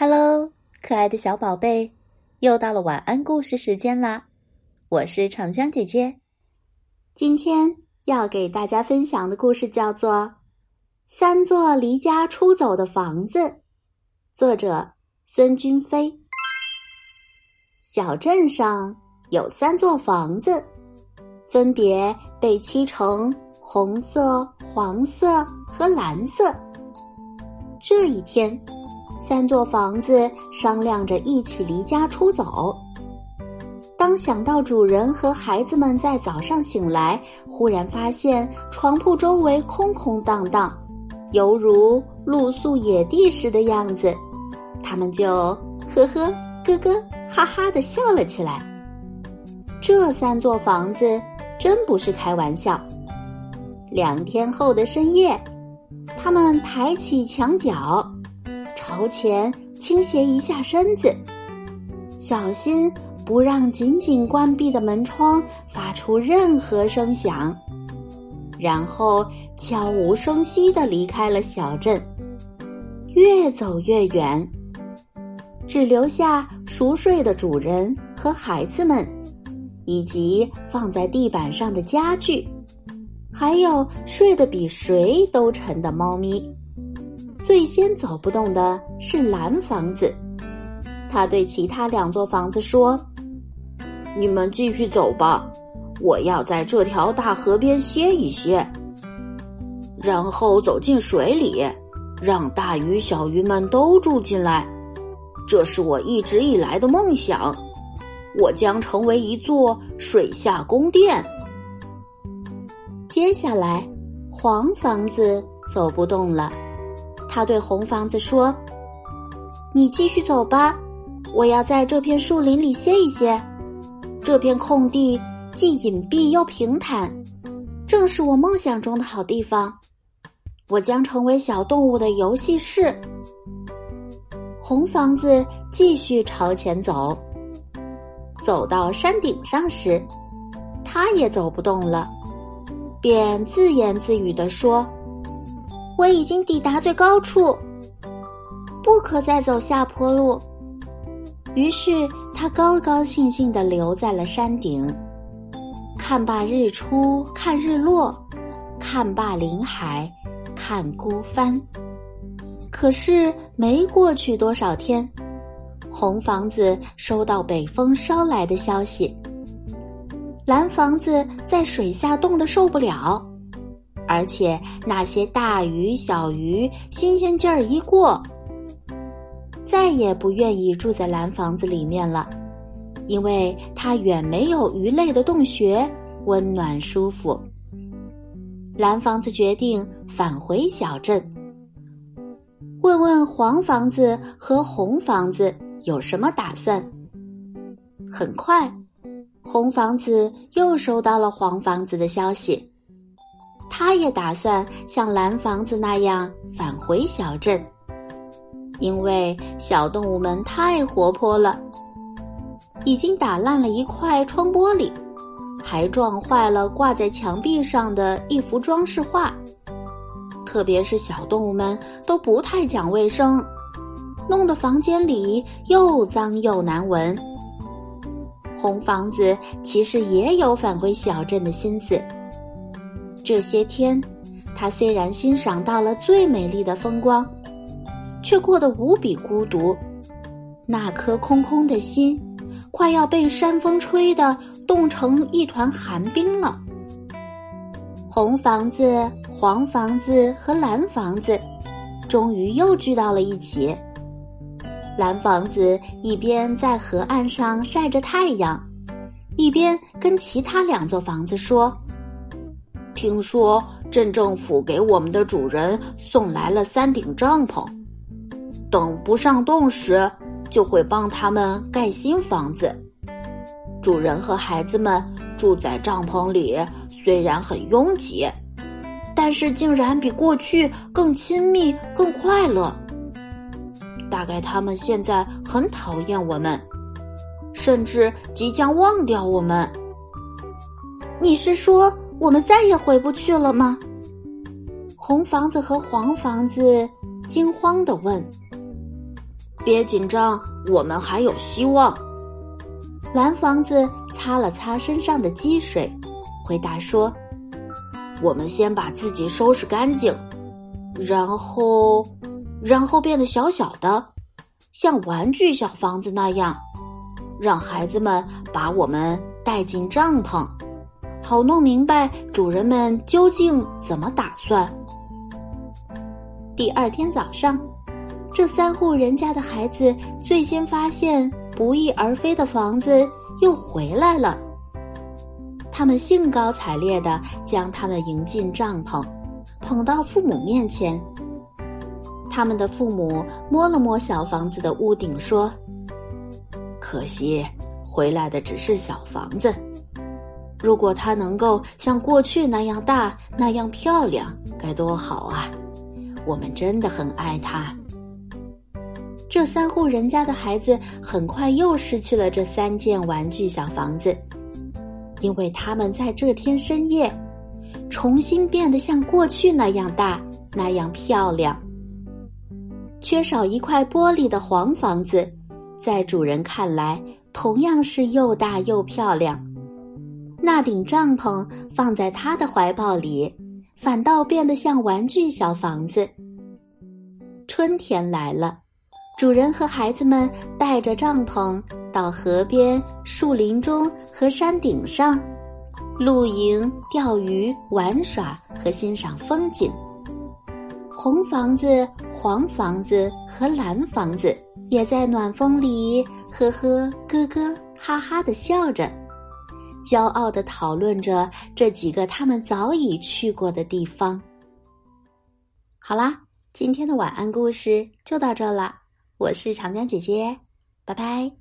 Hello，可爱的小宝贝，又到了晚安故事时间啦！我是长江姐姐，今天要给大家分享的故事叫做《三座离家出走的房子》，作者孙君飞。小镇上有三座房子，分别被漆成红色、黄色和蓝色。这一天。三座房子商量着一起离家出走。当想到主人和孩子们在早上醒来，忽然发现床铺周围空空荡荡，犹如露宿野地时的样子，他们就呵呵咯咯哈哈的笑了起来。这三座房子真不是开玩笑。两天后的深夜，他们抬起墙角。头前倾斜一下身子，小心不让紧紧关闭的门窗发出任何声响。然后悄无声息的离开了小镇，越走越远，只留下熟睡的主人和孩子们，以及放在地板上的家具，还有睡得比谁都沉的猫咪。最先走不动的是蓝房子，他对其他两座房子说：“你们继续走吧，我要在这条大河边歇一歇，然后走进水里，让大鱼小鱼们都住进来。这是我一直以来的梦想，我将成为一座水下宫殿。”接下来，黄房子走不动了。他对红房子说：“你继续走吧，我要在这片树林里歇一歇。这片空地既隐蔽又平坦，正是我梦想中的好地方。我将成为小动物的游戏室。”红房子继续朝前走，走到山顶上时，他也走不动了，便自言自语地说。我已经抵达最高处，不可再走下坡路。于是他高高兴兴的留在了山顶，看罢日出，看日落，看罢林海，看孤帆。可是没过去多少天，红房子收到北风捎来的消息，蓝房子在水下冻得受不了。而且那些大鱼小鱼新鲜劲儿一过，再也不愿意住在蓝房子里面了，因为它远没有鱼类的洞穴温暖舒服。蓝房子决定返回小镇，问问黄房子和红房子有什么打算。很快，红房子又收到了黄房子的消息。他也打算像蓝房子那样返回小镇，因为小动物们太活泼了，已经打烂了一块窗玻璃，还撞坏了挂在墙壁上的一幅装饰画。特别是小动物们都不太讲卫生，弄得房间里又脏又难闻。红房子其实也有返回小镇的心思。这些天，他虽然欣赏到了最美丽的风光，却过得无比孤独。那颗空空的心，快要被山风吹得冻成一团寒冰了。红房子、黄房子和蓝房子，终于又聚到了一起。蓝房子一边在河岸上晒着太阳，一边跟其他两座房子说。听说镇政府给我们的主人送来了三顶帐篷，等不上冻时，就会帮他们盖新房子。主人和孩子们住在帐篷里，虽然很拥挤，但是竟然比过去更亲密、更快乐。大概他们现在很讨厌我们，甚至即将忘掉我们。你是说？我们再也回不去了吗？红房子和黄房子惊慌的问。别紧张，我们还有希望。蓝房子擦了擦身上的积水，回答说：“我们先把自己收拾干净，然后，然后变得小小的，像玩具小房子那样，让孩子们把我们带进帐篷，好弄明白主人们究竟怎么打算。”第二天早上，这三户人家的孩子最先发现。不翼而飞的房子又回来了。他们兴高采烈的将他们迎进帐篷，捧到父母面前。他们的父母摸了摸小房子的屋顶，说：“可惜回来的只是小房子。如果它能够像过去那样大、那样漂亮，该多好啊！我们真的很爱它。”这三户人家的孩子很快又失去了这三件玩具小房子，因为他们在这天深夜重新变得像过去那样大、那样漂亮。缺少一块玻璃的黄房子，在主人看来同样是又大又漂亮。那顶帐篷放在他的怀抱里，反倒变得像玩具小房子。春天来了。主人和孩子们带着帐篷到河边、树林中和山顶上露营、钓鱼、玩耍和欣赏风景。红房子、黄房子和蓝房子也在暖风里呵呵、咯咯、哈哈的笑着，骄傲的讨论着这几个他们早已去过的地方。好啦，今天的晚安故事就到这了。我是长江姐姐，拜拜。